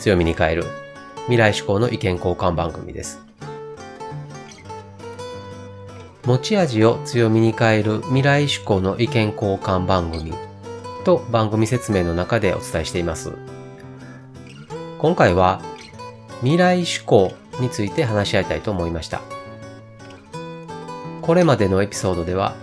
強みに変える未来志向の意見交換番組です持ち味を強みに変える未来志向の意見交換番組と番組説明の中でお伝えしています。今回は未来志向について話し合いたいと思いました。これまでのエピソードでは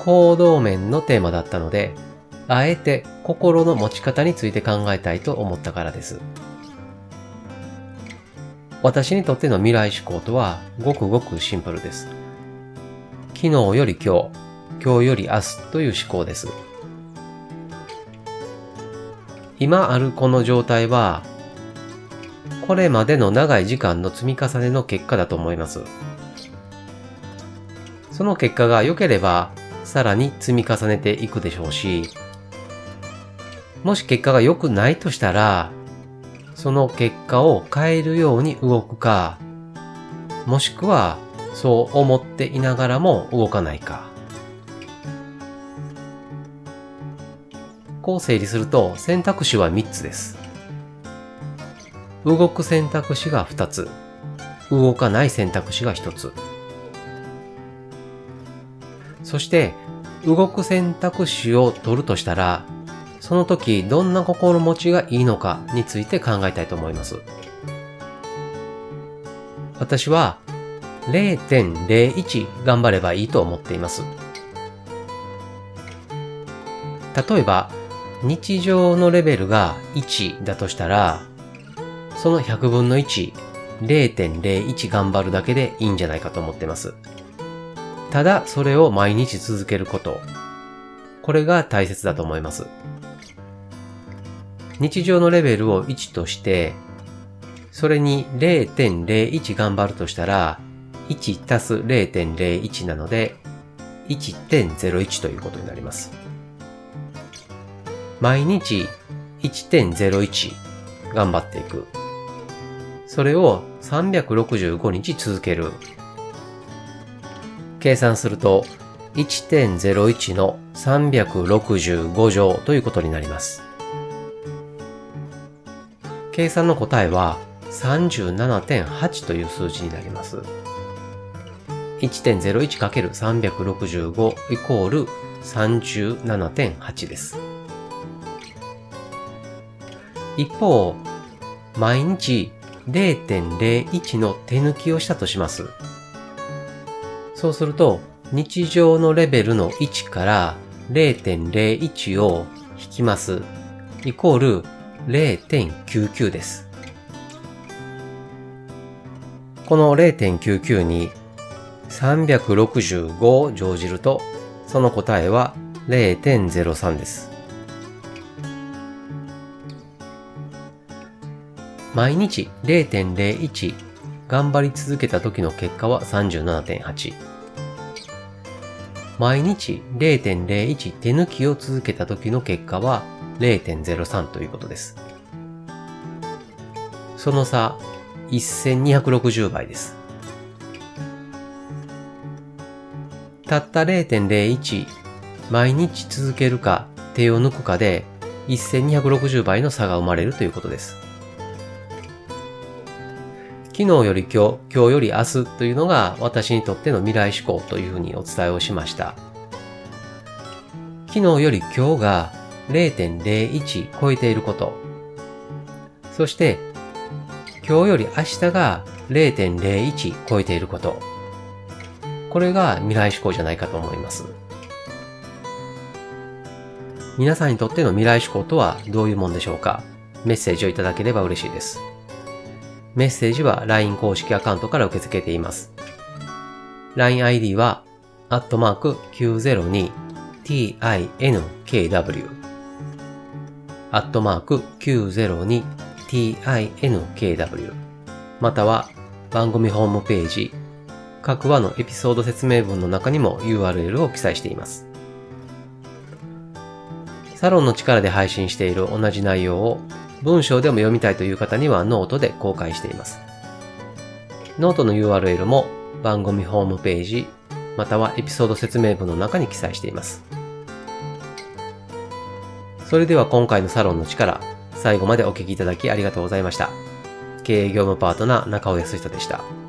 行動面のテーマだったので、あえて心の持ち方について考えたいと思ったからです。私にとっての未来志向とはごくごくシンプルです。昨日より今日、今日より明日という思考です。今あるこの状態は、これまでの長い時間の積み重ねの結果だと思います。その結果が良ければ、さらに積み重ねていくでしょうし、もし結果が良くないとしたら、その結果を変えるように動くか、もしくはそう思っていながらも動かないか。こう整理すると選択肢は3つです。動く選択肢が2つ。動かない選択肢が1つ。そして動く選択肢を取るとしたら、その時どんな心持ちがいいのかについて考えたいと思います。私は0.01頑張ればいいと思っています。例えば、日常のレベルが1だとしたら、その100分の1、0.01頑張るだけでいいんじゃないかと思っています。ただ、それを毎日続けること。これが大切だと思います。日常のレベルを1として、それに0.01頑張るとしたら、1たす0.01なので、1.01ということになります。毎日1.01頑張っていく。それを365日続ける。計算すると1.01の365乗ということになります。計算の答えは37.8という数字になります。1.01×365 イコール37.8です。一方、毎日0.01の手抜きをしたとします。そうすると、日常のレベルの1から0.01を引きます。イコール0.99です。この0.99に365を乗じると、その答えは0.03です。毎日0.01頑張り続けた時の結果は37.8。毎日0.01手抜きを続けた時の結果は0.03ということです。その差1260倍です。たった0.01毎日続けるか手を抜くかで1260倍の差が生まれるということです。昨日より今日、今日より明日というのが私にとっての未来志向というふうにお伝えをしました。昨日より今日が0.01超えていること。そして今日より明日が0.01超えていること。これが未来志向じゃないかと思います。皆さんにとっての未来志向とはどういうもんでしょうか？メッセージをいただければ嬉しいです。メッセージは LINE 公式アカウントから受け付けています。LINEID は、アットマーク 902tinkw アットマーク 902tinkw または番組ホームページ各話のエピソード説明文の中にも URL を記載しています。サロンの力で配信している同じ内容を文章でも読みたいという方にはノートで公開しています。ノートの URL も番組ホームページまたはエピソード説明文の中に記載しています。それでは今回のサロンの力、最後までお聴きいただきありがとうございました。経営業務パートナー中尾康人でした。